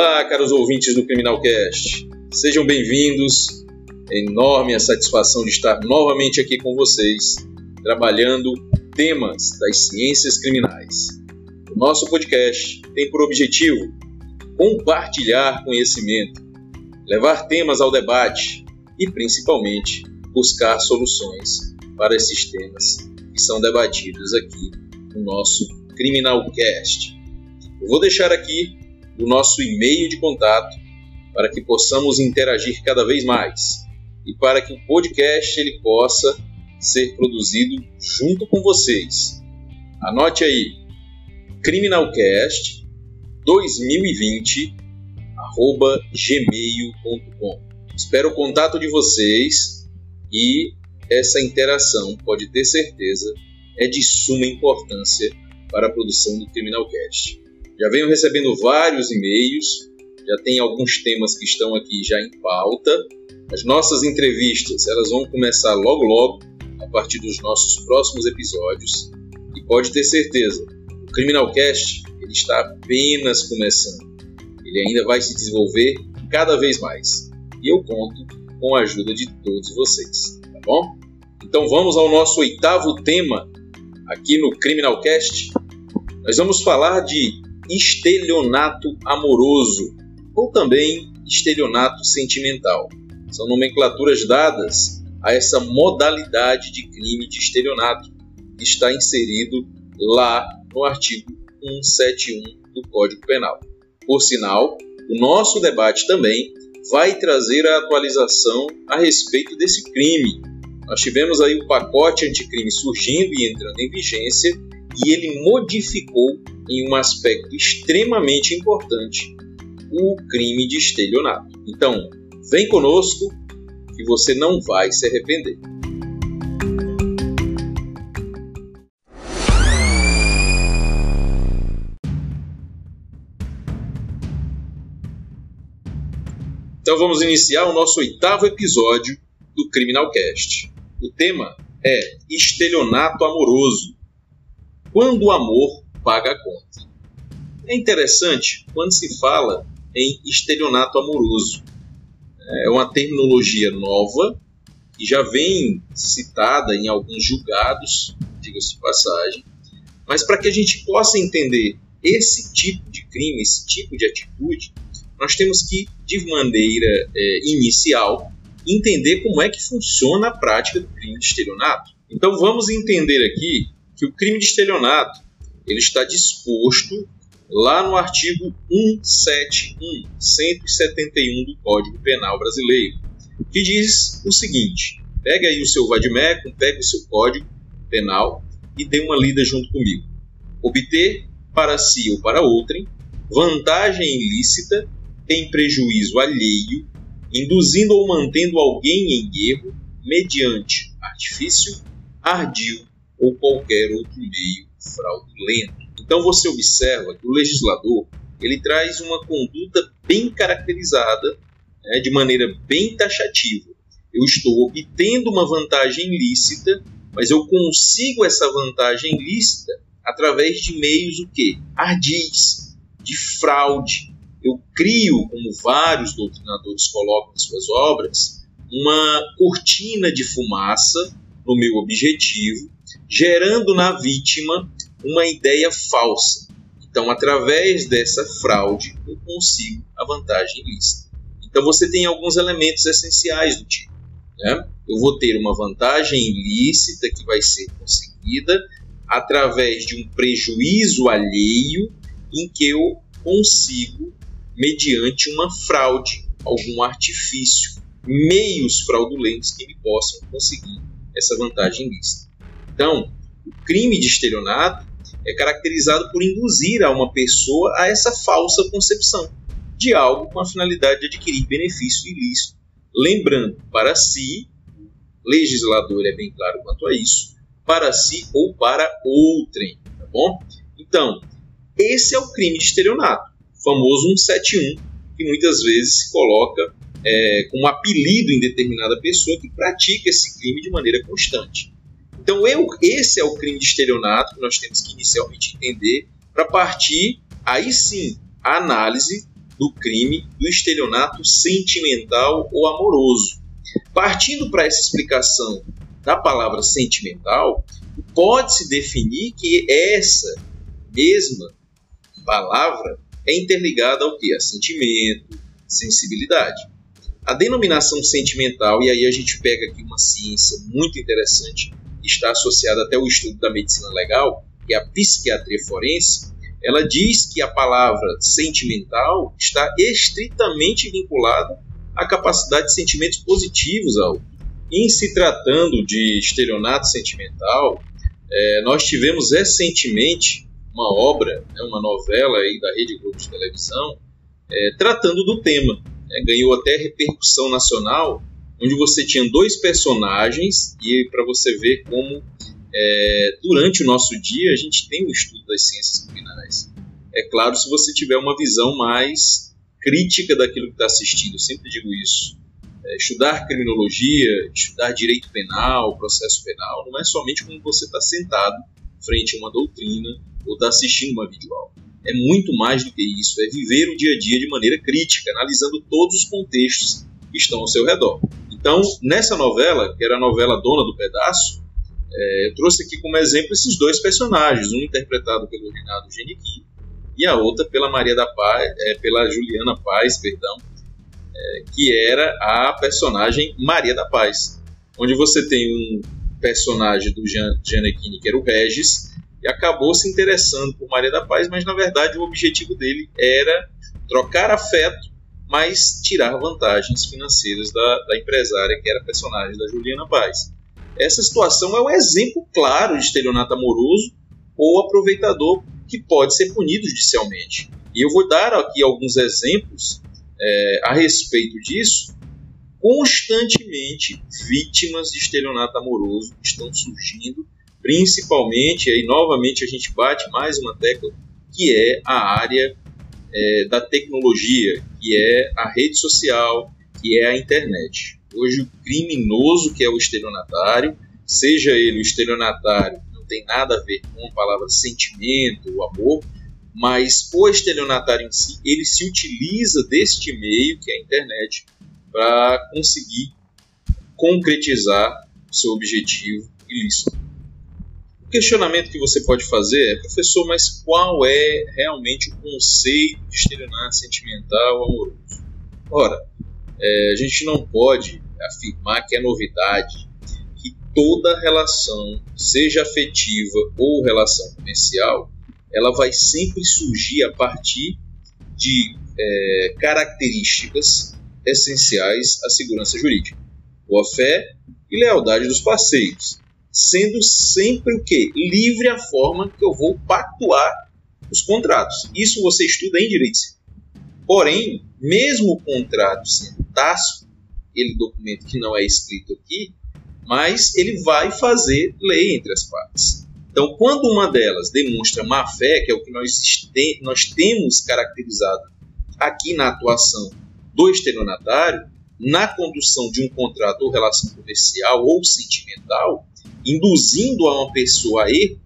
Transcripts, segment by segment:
Olá, caros ouvintes do Criminalcast. Sejam bem-vindos. É enorme a satisfação de estar novamente aqui com vocês, trabalhando temas das ciências criminais. O nosso podcast tem por objetivo compartilhar conhecimento, levar temas ao debate e, principalmente, buscar soluções para esses temas que são debatidos aqui no nosso Criminalcast. Eu vou deixar aqui o nosso e-mail de contato para que possamos interagir cada vez mais e para que o podcast ele possa ser produzido junto com vocês. Anote aí, criminalcast 2020 arroba gmail.com. Espero o contato de vocês e essa interação, pode ter certeza, é de suma importância para a produção do Criminalcast. Já venho recebendo vários e-mails, já tem alguns temas que estão aqui já em pauta. As nossas entrevistas, elas vão começar logo logo, a partir dos nossos próximos episódios. E pode ter certeza, o Criminalcast ele está apenas começando. Ele ainda vai se desenvolver cada vez mais. E eu conto com a ajuda de todos vocês, tá bom? Então vamos ao nosso oitavo tema aqui no Criminalcast. Nós vamos falar de estelionato amoroso ou também estelionato sentimental. São nomenclaturas dadas a essa modalidade de crime de estelionato que está inserido lá no artigo 171 do Código Penal. Por sinal, o nosso debate também vai trazer a atualização a respeito desse crime. Nós tivemos aí o pacote anticrime surgindo e entrando em vigência e ele modificou em um aspecto extremamente importante o crime de estelionato. Então, vem conosco que você não vai se arrepender. Então vamos iniciar o nosso oitavo episódio do Criminalcast. O tema é estelionato amoroso. Quando o amor paga a conta. É interessante quando se fala em estelionato amoroso. É uma terminologia nova que já vem citada em alguns julgados, diga-se de passagem, mas para que a gente possa entender esse tipo de crime, esse tipo de atitude, nós temos que, de maneira é, inicial, entender como é que funciona a prática do crime de estelionato. Então vamos entender aqui que o crime de estelionato ele está disposto lá no artigo 171, 171 do Código Penal Brasileiro, que diz o seguinte: pega aí o seu vademecum, pega o seu Código Penal e dê uma lida junto comigo. Obter para si ou para outrem vantagem ilícita em prejuízo alheio, induzindo ou mantendo alguém em erro mediante artifício, ardil ou qualquer outro meio fraudulento. Então você observa que o legislador ele traz uma conduta bem caracterizada, né, de maneira bem taxativa. Eu estou obtendo uma vantagem lícita, mas eu consigo essa vantagem lícita através de meios o quê? Ardis, de fraude. Eu crio, como vários doutrinadores colocam em suas obras, uma cortina de fumaça no meu objetivo, gerando na vítima uma ideia falsa. Então, através dessa fraude, eu consigo a vantagem ilícita. Então, você tem alguns elementos essenciais do tipo. Né? Eu vou ter uma vantagem ilícita que vai ser conseguida através de um prejuízo alheio em que eu consigo, mediante uma fraude, algum artifício, meios fraudulentos que me possam conseguir essa vantagem ilícita. Então, o crime de estelionato é caracterizado por induzir a uma pessoa a essa falsa concepção de algo com a finalidade de adquirir benefício ilícito. Lembrando, para si, o legislador é bem claro quanto a isso, para si ou para outrem, tá bom? Então, esse é o crime de estelionato, famoso 171, que muitas vezes se coloca é, como apelido em determinada pessoa que pratica esse crime de maneira constante. Então, eu, esse é o crime de estelionato que nós temos que inicialmente entender para partir, aí sim, a análise do crime do estelionato sentimental ou amoroso. Partindo para essa explicação da palavra sentimental, pode-se definir que essa mesma palavra é interligada ao que? A sentimento, sensibilidade. A denominação sentimental, e aí a gente pega aqui uma ciência muito interessante, está associada até ao estudo da medicina legal, que é a psiquiatria forense, ela diz que a palavra sentimental está estritamente vinculada à capacidade de sentimentos positivos ao em se tratando de estelionato sentimental, é, nós tivemos recentemente uma obra, né, uma novela aí da Rede Globo de televisão, é, tratando do tema. É, ganhou até repercussão nacional, onde você tinha dois personagens, e para você ver como é, durante o nosso dia a gente tem um estudo das ciências criminais. É claro, se você tiver uma visão mais crítica daquilo que está assistindo, eu sempre digo isso. É, estudar criminologia, estudar direito penal, processo penal, não é somente quando você está sentado frente a uma doutrina ou está assistindo uma videoaula. É muito mais do que isso, é viver o dia a dia de maneira crítica, analisando todos os contextos que estão ao seu redor. Então, nessa novela, que era a novela Dona do Pedaço, é, eu trouxe aqui como exemplo esses dois personagens, um interpretado pelo Renato Geniqui e a outra pela Maria da Paz, é, pela Juliana Paz, perdão, é, que era a personagem Maria da Paz, onde você tem um personagem do Giannichini que era o Regis e acabou se interessando por Maria da Paz, mas na verdade o objetivo dele era trocar afeto, mas tirar vantagens financeiras da, da empresária que era personagem da Juliana Paz. Essa situação é um exemplo claro de estelionato amoroso ou aproveitador que pode ser punido judicialmente. E eu vou dar aqui alguns exemplos é, a respeito disso. Constantemente, vítimas de estelionato amoroso estão surgindo, principalmente, aí novamente a gente bate mais uma tecla, que é a área é, da tecnologia, que é a rede social, que é a internet. Hoje, o criminoso que é o estelionatário, seja ele o estelionatário, não tem nada a ver com a palavra sentimento ou amor, mas o estelionatário em si, ele se utiliza deste meio, que é a internet, para conseguir concretizar seu objetivo ilícito. O questionamento que você pode fazer é, professor, mas qual é realmente o conceito de estelionato sentimental amoroso? Ora, é, a gente não pode afirmar que é novidade que toda relação, seja afetiva ou relação comercial, ela vai sempre surgir a partir de é, características essenciais à segurança jurídica: boa fé e lealdade dos parceiros, sendo sempre o que livre a forma que eu vou pactuar os contratos. Isso você estuda em direito. Porém, mesmo o contrato sendo tácito, aquele documento que não é escrito aqui, mas ele vai fazer lei entre as partes. Então, quando uma delas demonstra má fé, que é o que nós, nós temos caracterizado aqui na atuação do estelionatário, na condução de um contrato ou relação comercial ou sentimental, induzindo a uma pessoa a erro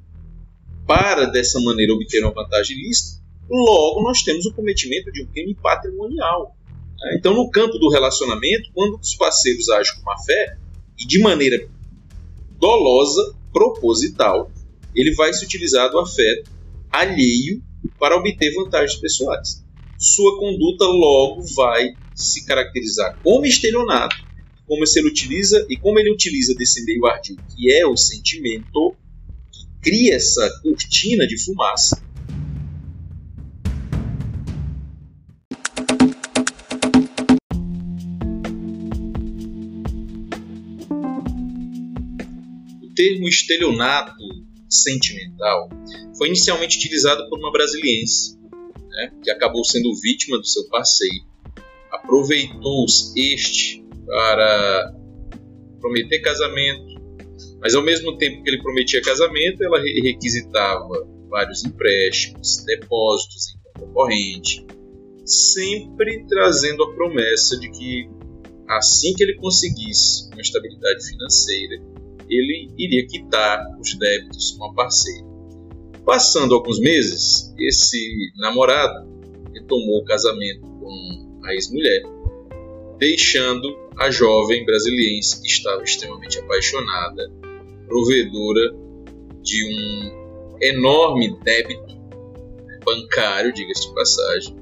para dessa maneira obter uma vantagem ilícita, logo nós temos o cometimento de um crime patrimonial. Então, no campo do relacionamento, quando os parceiros agem com má fé e de maneira dolosa, proposital, ele vai se utilizar do afeto alheio para obter vantagens pessoais. Sua conduta logo vai se caracterizar como estelionato, como ele utiliza e como ele utiliza desse meio ardil, que é o sentimento que cria essa cortina de fumaça O termo estelionato sentimental foi inicialmente utilizado por uma brasiliense, né, que acabou sendo vítima do seu parceiro. Aproveitou este para prometer casamento, mas ao mesmo tempo que ele prometia casamento, ela requisitava vários empréstimos, depósitos em conta corrente, sempre trazendo a promessa de que assim que ele conseguisse uma estabilidade financeira, ele iria quitar os débitos com a parceira. Passando alguns meses, esse namorado retomou o casamento com a ex-mulher, deixando a jovem brasiliense estava extremamente apaixonada, provedora de um enorme débito bancário, diga-se de passagem,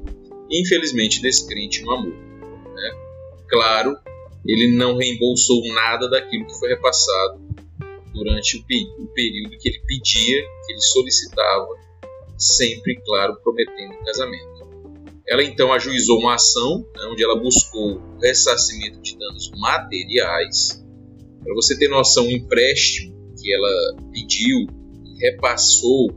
infelizmente descrente no amor. Né? Claro, ele não reembolsou nada daquilo que foi repassado durante o, o período que ele pedia, que ele solicitava, sempre, claro, prometendo casamento. Ela então ajuizou uma ação né, onde ela buscou ressarcimento de danos materiais. Para você ter noção, o empréstimo que ela pediu e repassou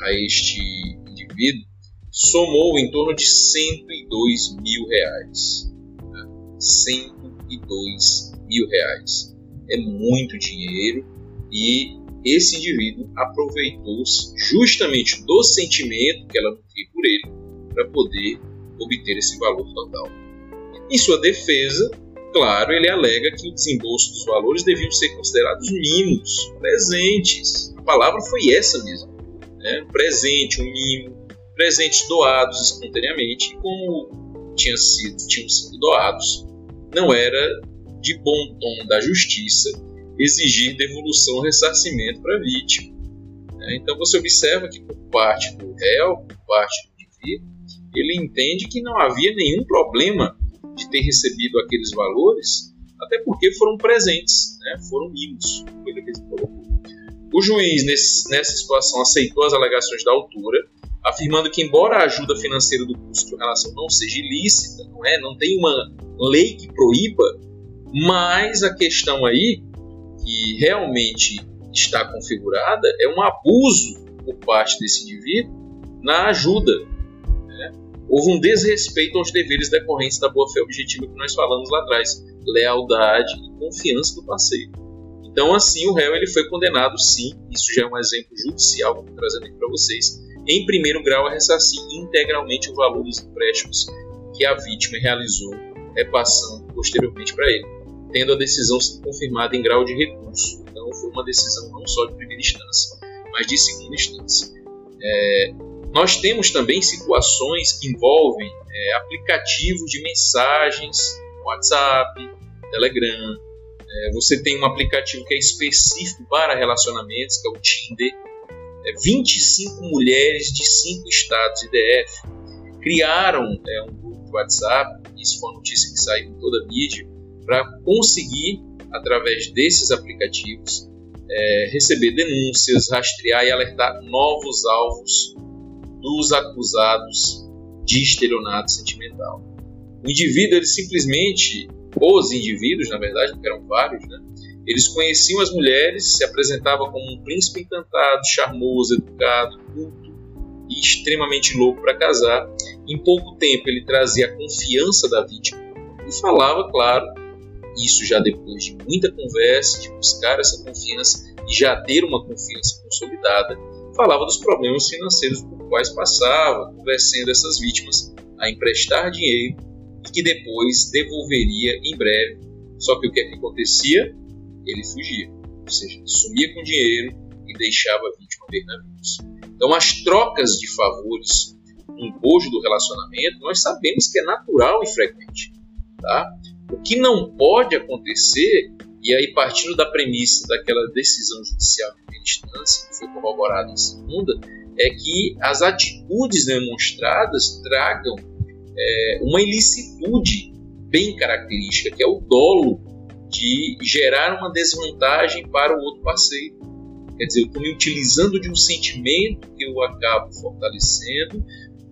a este indivíduo somou em torno de 102 mil reais. Né? 102 mil reais. É muito dinheiro e esse indivíduo aproveitou-se justamente do sentimento que ela nutria por ele para poder obter esse valor total. Em sua defesa, claro, ele alega que o desembolso dos valores deviam ser considerados mimos, presentes. A palavra foi essa mesmo. Né? Presente, um mimo, presentes doados espontaneamente, como tinham sido, tinham sido doados, não era de bom tom da justiça exigir devolução ou ressarcimento para a vítima. Né? Então você observa que por parte do réu, por parte do indivíduo, ele entende que não havia nenhum problema de ter recebido aqueles valores, até porque foram presentes, né? foram mimos, foi ele colocou. O juiz, nesse, nessa situação, aceitou as alegações da autora, afirmando que, embora a ajuda financeira do custo de relação não seja ilícita, não, é, não tem uma lei que proíba, mas a questão aí que realmente está configurada é um abuso por parte desse indivíduo na ajuda. Houve um desrespeito aos deveres decorrentes da boa-fé objetiva que nós falamos lá atrás, lealdade e confiança do parceiro. Então, assim, o réu ele foi condenado, sim, isso já é um exemplo judicial, vou trazendo aqui para vocês, em primeiro grau a ressarcir integralmente o valor dos empréstimos que a vítima realizou, repassando posteriormente para ele tendo a decisão sido confirmada em grau de recurso. Então, foi uma decisão não só de primeira instância, mas de segunda instância. É, nós temos também situações que envolvem é, aplicativos de mensagens, WhatsApp, Telegram. É, você tem um aplicativo que é específico para relacionamentos, que é o Tinder. É, 25 mulheres de 5 estados IDF criaram é, um grupo de WhatsApp, isso foi uma notícia que saiu em toda a mídia, para conseguir, através desses aplicativos, é, receber denúncias, rastrear e alertar novos alvos dos acusados de estelionato sentimental. O indivíduo, ele simplesmente, os indivíduos, na verdade, porque eram vários, né? eles conheciam as mulheres, se apresentavam como um príncipe encantado, charmoso, educado, culto e extremamente louco para casar. Em pouco tempo, ele trazia a confiança da vítima e falava, claro, isso já depois de muita conversa, de buscar essa confiança e já ter uma confiança consolidada, falava dos problemas financeiros por quais passava, convencendo essas vítimas a emprestar dinheiro e que depois devolveria em breve. Só que o que, é que acontecia? Ele fugia, ou seja, sumia com dinheiro e deixava a vítima ver navios. Então, as trocas de favores no bojo do relacionamento, nós sabemos que é natural e frequente. Tá? O que não pode acontecer, e aí partindo da premissa daquela decisão judicial de primeira instância, que foi corroborada em segunda, é que as atitudes demonstradas tragam é, uma ilicitude bem característica, que é o dolo de gerar uma desvantagem para o outro parceiro. Quer dizer, eu estou me utilizando de um sentimento que eu acabo fortalecendo,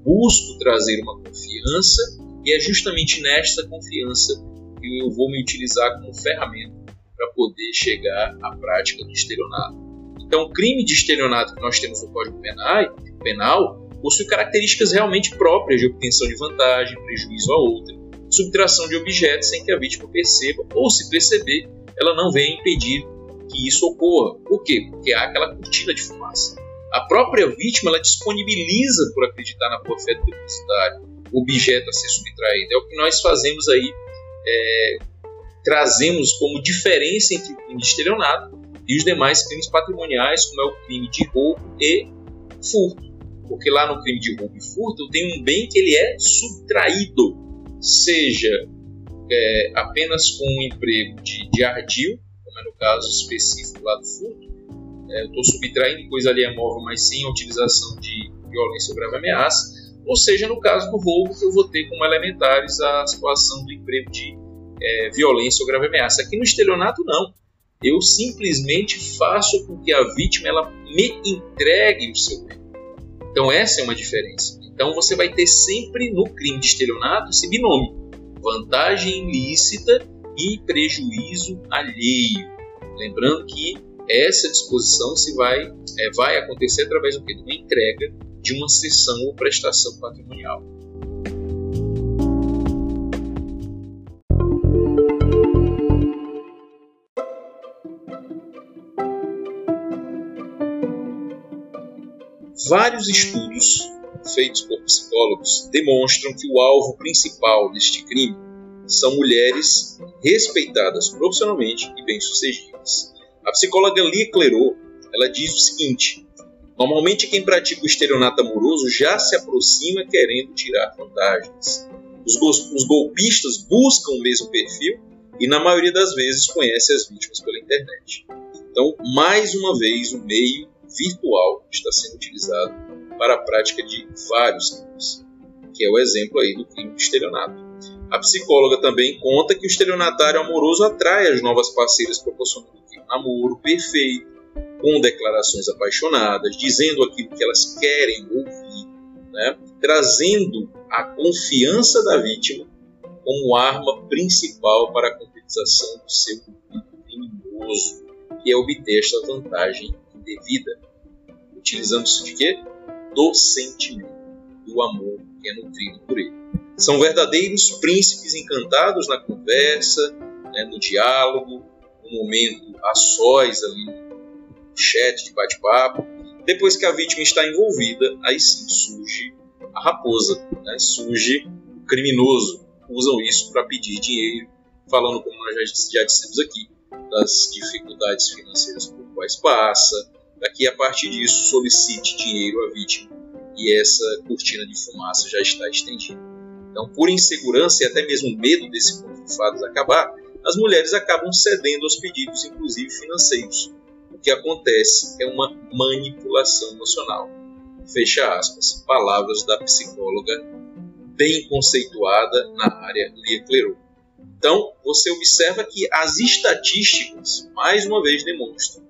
busco trazer uma confiança, e é justamente nesta confiança que eu vou me utilizar como ferramenta para poder chegar à prática do estelionato. Então, o crime de estelionato que nós temos no Código Penal, penal possui características realmente próprias de obtenção de vantagem, prejuízo a outra, subtração de objetos sem que a vítima perceba, ou se perceber, ela não venha impedir que isso ocorra. Por quê? Porque há aquela cortina de fumaça. A própria vítima ela disponibiliza por acreditar na boa fé do depositário o objeto a ser subtraído. É o que nós fazemos aí é, trazemos como diferença entre o crime de estelionato e os demais crimes patrimoniais, como é o crime de roubo e furto. Porque lá no crime de roubo e furto eu tenho um bem que ele é subtraído. seja é, apenas com um emprego de, de ardil, como é no caso específico lá do furto, é, eu estou subtraindo coisa ali móvel, mas sem a utilização de violência ou grave ameaça, ou seja, no caso do roubo, eu vou ter como elementares a situação do emprego de é, violência ou grave ameaça. Aqui no estelionato, não. Eu simplesmente faço com que a vítima ela me entregue o seu bem. Então, essa é uma diferença. Então, você vai ter sempre no crime de estelionato esse binômio: vantagem ilícita e prejuízo alheio. Lembrando que essa disposição se vai, é, vai acontecer através do que? De uma entrega de uma cessão ou prestação patrimonial. Vários estudos feitos por psicólogos demonstram que o alvo principal deste crime são mulheres respeitadas profissionalmente e bem-sucedidas. A psicóloga Lia Clerot ela diz o seguinte: Normalmente, quem pratica o estelionato amoroso já se aproxima querendo tirar vantagens. Os, os golpistas buscam o mesmo perfil e, na maioria das vezes, conhecem as vítimas pela internet. Então, mais uma vez, o meio virtual está sendo utilizado para a prática de vários crimes, que é o exemplo aí do crime de estelionato. A psicóloga também conta que o estelionatário amoroso atrai as novas parceiras proporcionando um namoro perfeito, com declarações apaixonadas, dizendo aquilo que elas querem ouvir, né? trazendo a confiança da vítima como arma principal para a concretização do seu criminoso, que é obter esta vantagem indevida, utilizando-se de quê? Do sentimento, do amor que é nutrido por ele. São verdadeiros príncipes encantados na conversa, né, no diálogo, no momento a sós ali chat, de bate-papo. Depois que a vítima está envolvida, aí sim surge a raposa, né? surge o criminoso. Usam isso para pedir dinheiro, falando, como nós já, já dissemos aqui, das dificuldades financeiras por quais passa. Daqui a partir disso, solicite dinheiro à vítima e essa cortina de fumaça já está estendida. Então, por insegurança e até mesmo medo desse conto de fadas acabar, as mulheres acabam cedendo aos pedidos, inclusive financeiros, o que acontece é uma manipulação emocional. Fecha aspas. Palavras da psicóloga bem conceituada na área Lia Clerot. Então, você observa que as estatísticas, mais uma vez, demonstram.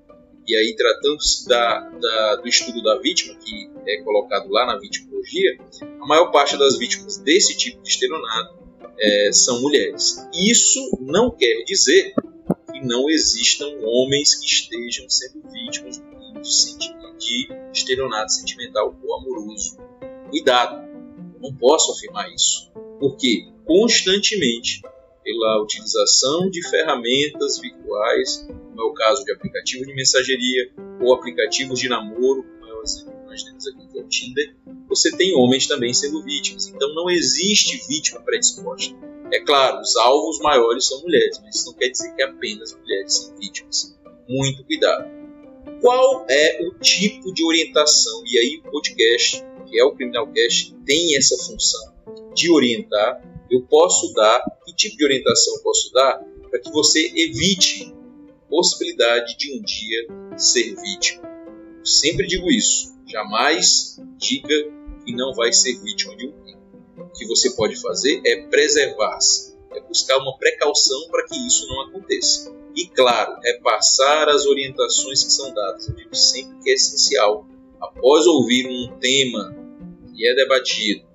E aí, tratando-se da, da, do estudo da vítima, que é colocado lá na vitimologia, a maior parte das vítimas desse tipo de estelionato é, são mulheres. Isso não quer dizer que não existam homens que estejam sendo vítimas de, estelionato sentimental ou amoroso. Cuidado, não posso afirmar isso, porque constantemente, pela utilização de ferramentas virtuais, como é o caso de aplicativos de mensageria ou aplicativos de namoro, como é o exemplo que nós temos aqui, que é o Tinder, você tem homens também sendo vítimas. Então não existe vítima predisposta é claro, os alvos maiores são mulheres, mas isso não quer dizer que apenas mulheres são vítimas. Muito cuidado. Qual é o tipo de orientação? E aí o podcast, que é o Criminalcast, tem essa função de orientar. Eu posso dar, que tipo de orientação eu posso dar para que você evite possibilidade de um dia ser vítima? Eu sempre digo isso. Jamais diga que não vai ser vítima de um crime que você pode fazer é preservar-se, é buscar uma precaução para que isso não aconteça. E, claro, é passar as orientações que são dadas. Eu digo sempre que é essencial, após ouvir um tema que é debatido,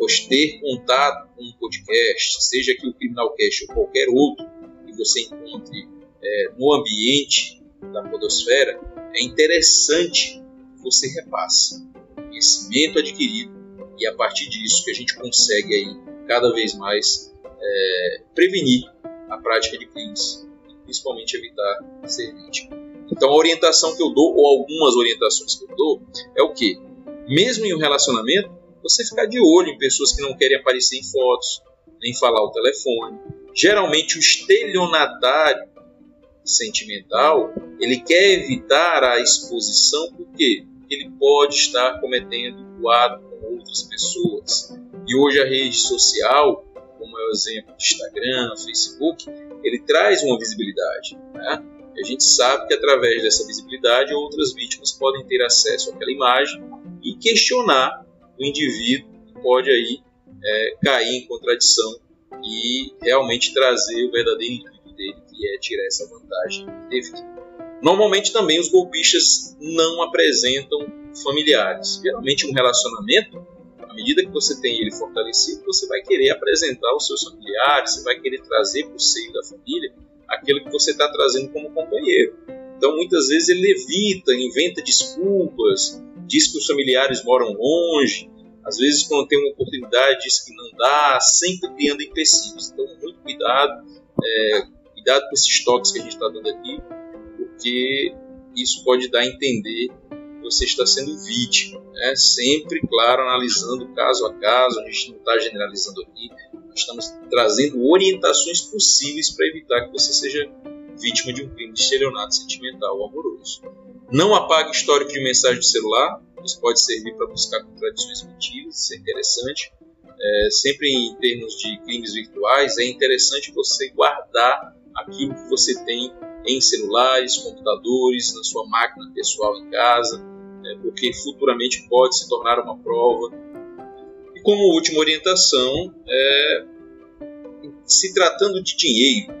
pois ter contato com um podcast, seja aqui o Criminalcast ou qualquer outro que você encontre é, no ambiente da podosfera, é interessante que você repasse conhecimento adquirido e a partir disso que a gente consegue aí cada vez mais é, prevenir a prática de crimes principalmente evitar ser vítima. Então a orientação que eu dou ou algumas orientações que eu dou é o que mesmo em um relacionamento você ficar de olho em pessoas que não querem aparecer em fotos nem falar o telefone. Geralmente o estelionatário sentimental ele quer evitar a exposição porque ele pode estar cometendo o ato outras pessoas. E hoje a rede social, como é o o exemplo do Instagram, Facebook, ele traz uma visibilidade. Né? a gente sabe que através dessa visibilidade outras vítimas podem ter acesso àquela imagem e questionar o indivíduo pode aí é, cair em contradição e realmente trazer o verdadeiro intuito dele, que é tirar essa vantagem. Normalmente também os golpistas não apresentam familiares. Geralmente um relacionamento, à medida que você tem ele fortalecido, você vai querer apresentar os seus familiares, você vai querer trazer para o seio da família aquilo que você está trazendo como companheiro. Então, muitas vezes ele evita, inventa desculpas, diz que os familiares moram longe, às vezes, quando tem uma oportunidade, diz que não dá, sempre criando empecilhos. Então, muito cuidado, é, cuidado com esses toques que a gente está dando aqui, porque isso pode dar a entender que você está sendo vítima. Né? Sempre, claro, analisando caso a caso, a gente não está generalizando aqui, estamos trazendo orientações possíveis para evitar que você seja vítima de um crime de estelionato sentimental ou amoroso. Não apague histórico de mensagem de celular, isso pode servir para buscar contradições mentivas, isso é interessante. É, sempre em termos de crimes virtuais, é interessante você guardar aquilo que você tem em celulares, computadores, na sua máquina pessoal em casa, é, porque futuramente pode se tornar uma prova e como última orientação, é, se tratando de dinheiro,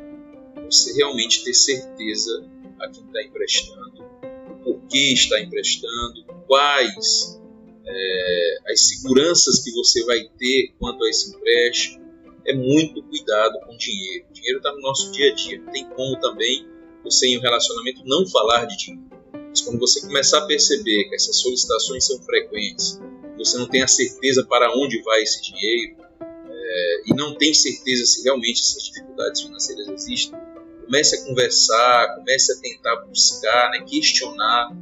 você realmente ter certeza a quem está emprestando, o porquê está emprestando, quais é, as seguranças que você vai ter quanto a esse empréstimo. É muito cuidado com o dinheiro. O dinheiro está no nosso dia a dia. Tem como também você em um relacionamento não falar de dinheiro. Mas quando você começar a perceber que essas solicitações são frequentes, você não tem a certeza para onde vai esse dinheiro é, e não tem certeza se realmente essas dificuldades financeiras existem, comece a conversar, comece a tentar buscar, né, questionar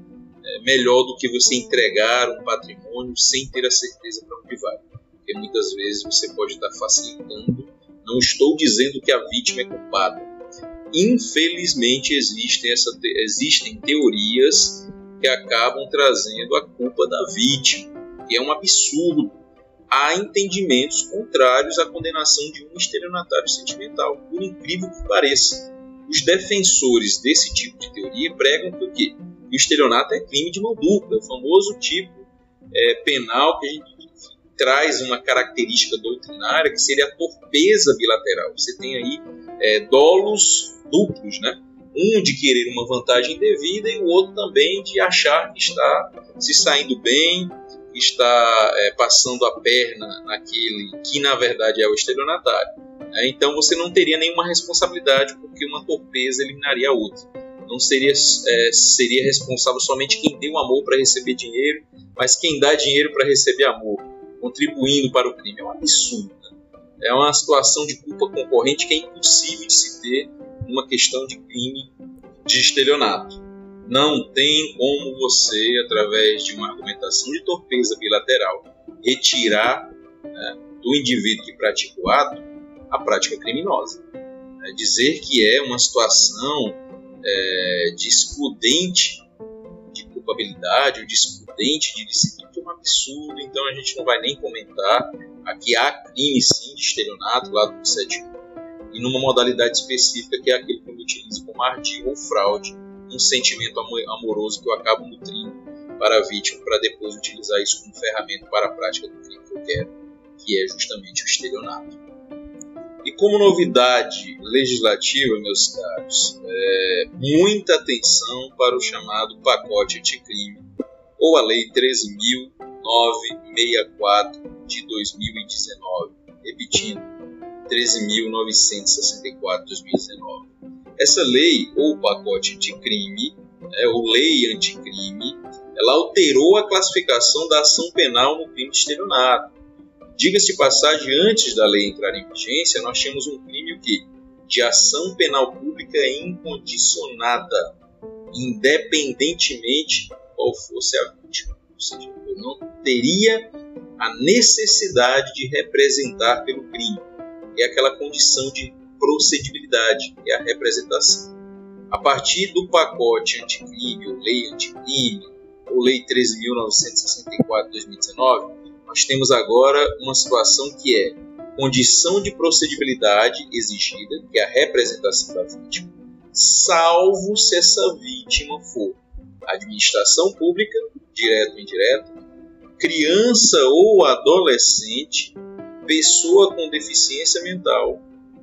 é, melhor do que você entregar um patrimônio sem ter a certeza para onde vai. Porque muitas vezes você pode estar facilitando. Não estou dizendo que a vítima é culpada. Infelizmente existem, essa, existem teorias que acabam trazendo a culpa da vítima que é um absurdo. Há entendimentos contrários à condenação de um estelionatário sentimental, por incrível que pareça. Os defensores desse tipo de teoria pregam que o quê? O estelionato é crime de mão dupla, é o famoso tipo é, penal que a gente traz uma característica doutrinária que seria a torpeza bilateral. Você tem aí é, dolos duplos, né? Um de querer uma vantagem devida e o outro também de achar que está se saindo bem, está é, passando a perna naquele que na verdade é o estelionatário. É, então você não teria nenhuma responsabilidade porque uma torpeza eliminaria a outra. Não seria, é, seria responsável somente quem deu amor para receber dinheiro, mas quem dá dinheiro para receber amor, contribuindo para o crime. É um absurdo. Né? É uma situação de culpa concorrente que é impossível de se ter numa questão de crime de estelionato. Não tem como você, através de uma argumentação de torpeza bilateral, retirar né, do indivíduo que pratica o ato a prática criminosa. É dizer que é uma situação é, de excludente de culpabilidade ou de excludente de licitude é um absurdo, então a gente não vai nem comentar. Aqui há crime sim de estelionato lá do 71 e numa modalidade específica que é aquele que eu utilizo como ardil ou fraude um sentimento amoroso que eu acabo nutrindo para a vítima para depois utilizar isso como ferramenta para a prática do crime que eu quero, que é justamente o estelionato. E como novidade legislativa, meus caros, é, muita atenção para o chamado pacote anticrime, ou a Lei 13.964 de 2019. Repetindo, 13.964 de 2019 essa lei, ou pacote anticrime, né, ou lei anticrime, ela alterou a classificação da ação penal no crime de estelionato. Diga-se passagem, antes da lei entrar em vigência, nós tínhamos um crime que de ação penal pública incondicionada, independentemente qual fosse a vítima. Ou seja, eu não teria a necessidade de representar pelo crime. É aquela condição de procedibilidade, é a representação. A partir do pacote anticrime, ou lei anticrime, ou lei 13.964 de 2019, nós temos agora uma situação que é condição de procedibilidade exigida, que é a representação da vítima, salvo se essa vítima for administração pública, direto ou indireto, criança ou adolescente, pessoa com deficiência mental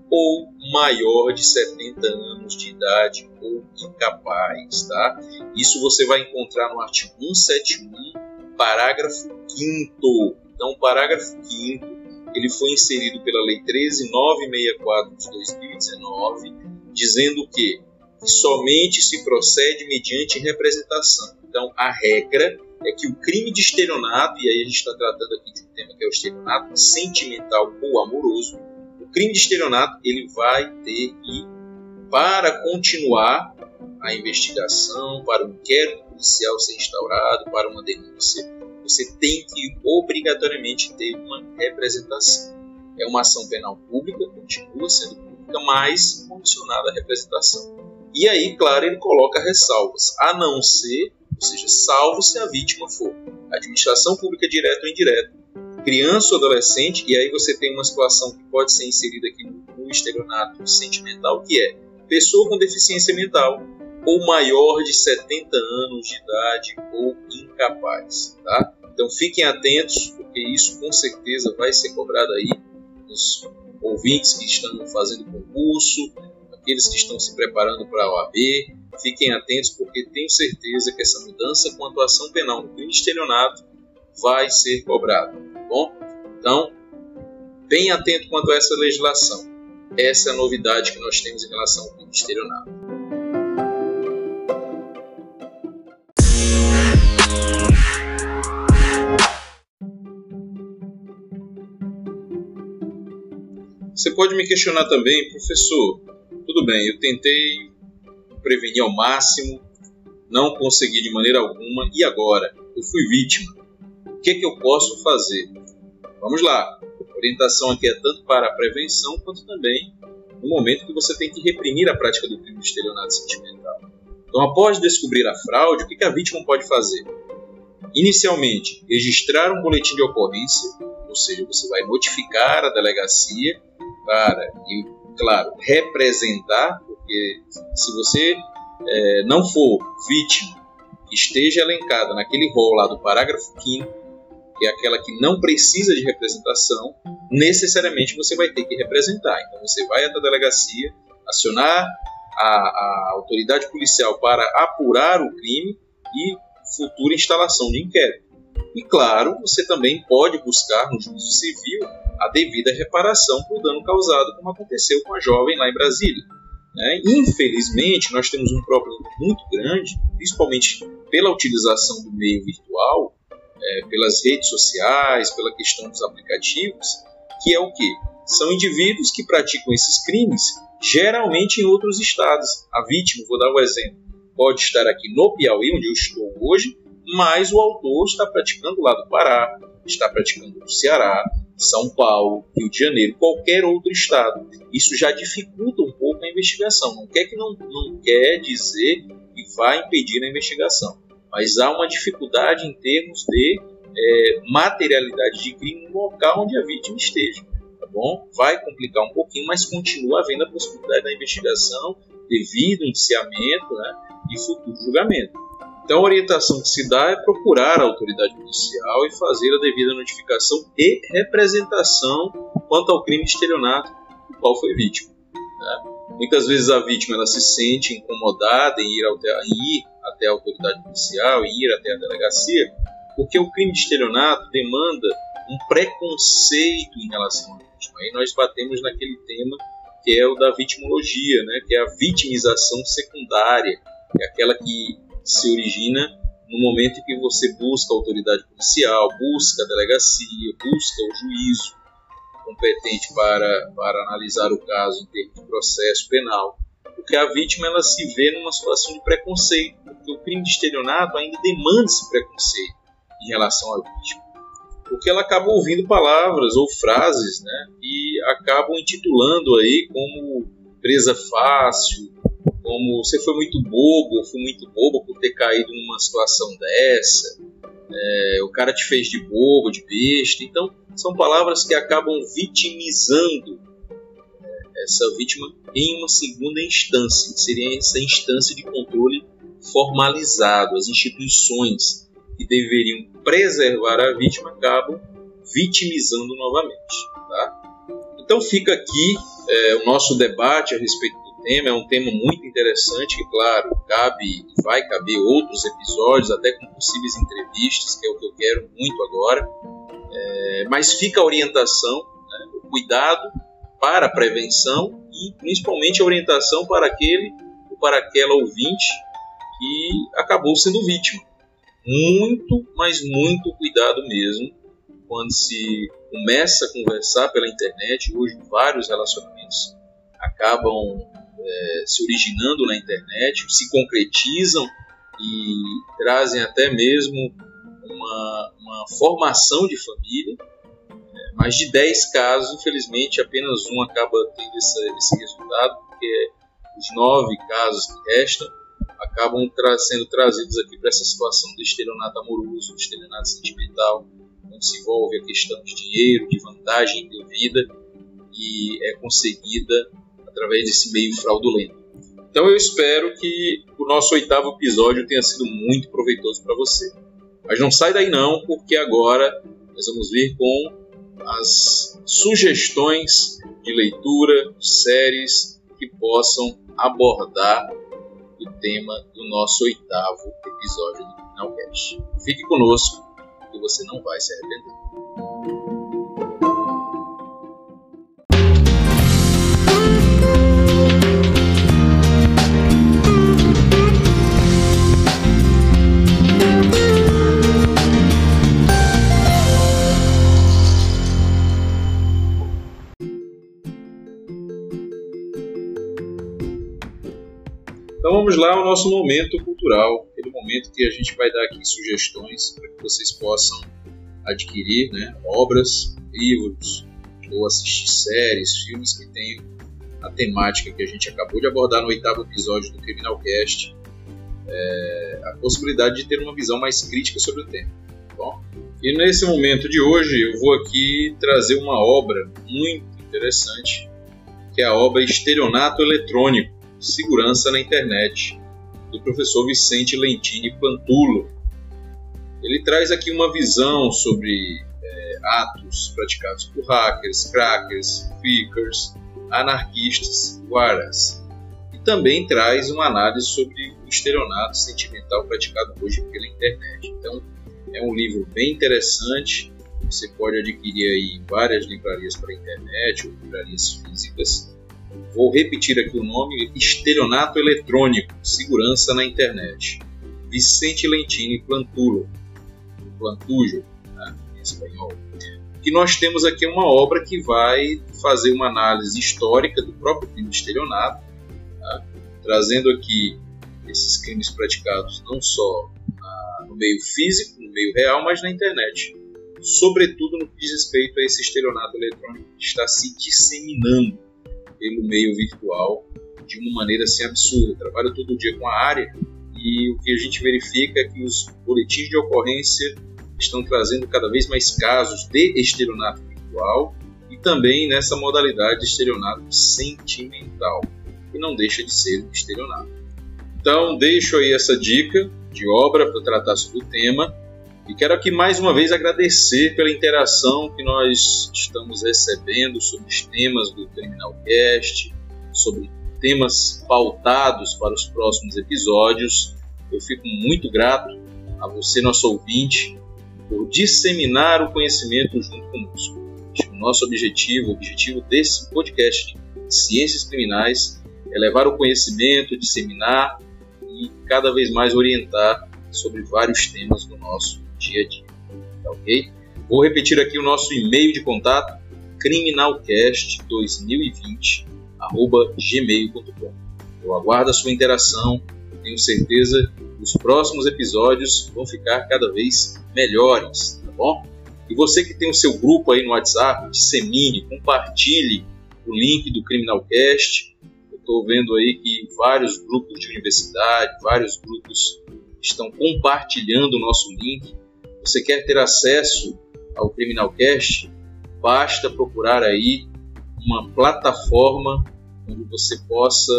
ou maior de 70 anos de idade ou incapaz, tá? Isso você vai encontrar no artigo 171, parágrafo 5 Então, o parágrafo 5 ele foi inserido pela Lei 13964 de 2019, dizendo que somente se procede mediante representação. Então, a regra é que o crime de estelionato, e aí a gente está tratando aqui de um tema que é o estelionato sentimental ou amoroso, o crime de estelionato ele vai ter que, para continuar a investigação, para o inquérito policial ser instaurado, para uma denúncia, você tem que obrigatoriamente ter uma representação. É uma ação penal pública, continua sendo pública, mas condicionada à representação. E aí, claro, ele coloca ressalvas, a não ser, ou seja, salvo se a vítima for administração pública direta ou indireta, criança ou adolescente, e aí você tem uma situação que pode ser inserida aqui no, no estelionato sentimental, que é pessoa com deficiência mental ou maior de 70 anos de idade ou incapaz, tá? Então fiquem atentos, porque isso com certeza vai ser cobrado aí dos ouvintes que estão fazendo concurso, aqueles que estão se preparando para a OAB, fiquem atentos porque tenho certeza que essa mudança com atuação penal no crime de estelionato vai ser cobrada, tá bom? Então, bem atento quanto a essa legislação. Essa é a novidade que nós temos em relação ao de estelionato. Você pode me questionar também, professor, tudo bem, eu tentei prevenir ao máximo, não consegui de maneira alguma, e agora? Eu fui vítima. O que, é que eu posso fazer? Vamos lá. A orientação aqui é tanto para a prevenção quanto também no momento que você tem que reprimir a prática do crime de estelionato sentimental. Então, após descobrir a fraude, o que, a vítima pode fazer? Inicialmente, registrar um boletim de ocorrência, ou seja, você vai notificar a delegacia para, e claro, representar, porque se você é, não for vítima esteja elencada naquele rol lá do parágrafo 5 que é aquela que não precisa de representação, necessariamente você vai ter que representar. Então você vai até a delegacia, acionar a, a autoridade policial para apurar o crime e futura instalação de inquérito. E claro, você também pode buscar no juízo civil a devida reparação para o dano causado, como aconteceu com a jovem lá em Brasília. Né? Infelizmente, nós temos um problema muito grande, principalmente pela utilização do meio virtual, é, pelas redes sociais, pela questão dos aplicativos, que é o que? São indivíduos que praticam esses crimes geralmente em outros estados. A vítima, vou dar um exemplo, pode estar aqui no Piauí, onde eu estou hoje, mas o autor está praticando lá do Pará, está praticando no Ceará, São Paulo, Rio de Janeiro, qualquer outro estado. Isso já dificulta um pouco a investigação. Não quer que não, não quer dizer que vai impedir a investigação, mas há uma dificuldade em termos de é, materialidade de crime no local onde a vítima esteja. Tá bom? Vai complicar um pouquinho, mas continua havendo a possibilidade da investigação devido ao indiciamento né, e futuro julgamento. Então, a orientação que se dá é procurar a autoridade policial e fazer a devida notificação e representação quanto ao crime de estelionato do qual foi vítima. Né? Muitas vezes a vítima ela se sente incomodada em ir, até, em ir até a autoridade policial, em ir até a delegacia, porque o crime de estelionato demanda um preconceito em relação à vítima. Aí nós batemos naquele tema que é o da vitimologia, né? que é a vitimização secundária, que é aquela que se origina no momento em que você busca a autoridade policial, busca a delegacia, busca o juízo competente para, para analisar o caso em termos de processo penal. Porque a vítima ela se vê numa situação de preconceito, porque o crime de estelionato ainda demanda esse preconceito em relação à vítima. Porque ela acaba ouvindo palavras ou frases né, e acabam intitulando aí como presa fácil, como você foi muito bobo, fui muito bobo por ter caído numa situação dessa, é, o cara te fez de bobo, de besta. Então, são palavras que acabam vitimizando essa vítima em uma segunda instância, que seria essa instância de controle formalizado. As instituições que deveriam preservar a vítima acabam vitimizando novamente. Tá? Então fica aqui é, o nosso debate a respeito do tema. É um tema muito interessante que, claro, cabe e vai caber outros episódios, até com possíveis entrevistas, que é o que eu quero muito agora. É, mas fica a orientação, né, o cuidado para a prevenção e principalmente a orientação para aquele ou para aquela ouvinte que acabou sendo vítima. Muito, mas muito cuidado mesmo quando se começa a conversar pela internet. Hoje, vários relacionamentos acabam é, se originando na internet, se concretizam e trazem até mesmo uma, uma formação de família. Mas de 10 casos, infelizmente, apenas um acaba tendo esse, esse resultado, porque os 9 casos que restam acabam tra sendo trazidos aqui para essa situação do estelionato amoroso, do estelionato sentimental, onde se envolve a questão de dinheiro, de vantagem indevida e é conseguida através desse meio fraudulento. Então eu espero que o nosso oitavo episódio tenha sido muito proveitoso para você. Mas não sai daí não, porque agora nós vamos vir com as sugestões de leitura, séries que possam abordar o tema do nosso oitavo episódio do Finalcast. Fique conosco que você não vai se arrepender. Lá ao nosso momento cultural, aquele momento que a gente vai dar aqui sugestões para que vocês possam adquirir né, obras, livros ou assistir séries, filmes que tenham a temática que a gente acabou de abordar no oitavo episódio do Criminal Cast, é, a possibilidade de ter uma visão mais crítica sobre o tema. Tá bom? E nesse momento de hoje eu vou aqui trazer uma obra muito interessante, que é a obra Estelionato Eletrônico Segurança na Internet, do professor Vicente Lentini Pantulo. Ele traz aqui uma visão sobre é, atos praticados por hackers, crackers, fakers, anarquistas, guaras. E também traz uma análise sobre o estelionato sentimental praticado hoje pela internet. Então, é um livro bem interessante. Você pode adquirir aí várias livrarias para internet ou livrarias físicas. Vou repetir aqui o nome: Estelionato Eletrônico, Segurança na Internet. Vicente Lentini Plantulo, Plantujo, né, em espanhol. Que nós temos aqui uma obra que vai fazer uma análise histórica do próprio crime de estelionato, né, trazendo aqui esses crimes praticados não só na, no meio físico, no meio real, mas na internet. Sobretudo no que diz respeito a esse estelionato eletrônico que está se disseminando pelo meio virtual de uma maneira assim absurda. Eu trabalho todo dia com a área e o que a gente verifica é que os boletins de ocorrência estão trazendo cada vez mais casos de estelionato virtual e também nessa modalidade de estelionato sentimental, que não deixa de ser um estelionato. Então, deixo aí essa dica de obra para tratar sobre o tema e quero aqui mais uma vez agradecer pela interação que nós estamos recebendo sobre os temas do Criminal Cast, sobre temas pautados para os próximos episódios. Eu fico muito grato a você, nosso ouvinte, por disseminar o conhecimento junto conosco. O nosso objetivo, o objetivo desse podcast de Ciências Criminais, é levar o conhecimento, disseminar e cada vez mais orientar sobre vários temas do nosso dia a dia. Tá ok? Vou repetir aqui o nosso e-mail de contato: criminalcast2020@gmail.com. Eu aguardo a sua interação. Tenho certeza que os próximos episódios vão ficar cada vez melhores, tá bom? E você que tem o seu grupo aí no WhatsApp, dissemine, compartilhe o link do Criminalcast. Eu estou vendo aí que vários grupos de universidade, vários grupos estão compartilhando o nosso link. Você quer ter acesso ao Criminalcast? basta procurar aí uma plataforma onde você possa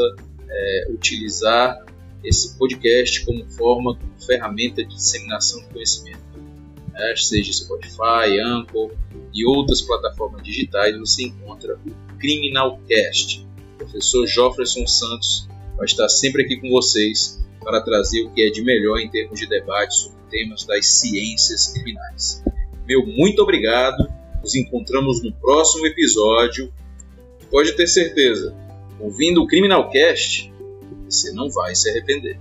é, utilizar esse podcast como forma, como ferramenta de disseminação de conhecimento. É, seja Spotify, Anchor e outras plataformas digitais, você encontra o Criminalcast. O professor Jofferson Santos vai estar sempre aqui com vocês para trazer o que é de melhor em termos de debate sobre temas das ciências criminais. Meu muito obrigado, nos encontramos no próximo episódio. Pode ter certeza, ouvindo o Criminalcast, você não vai se arrepender.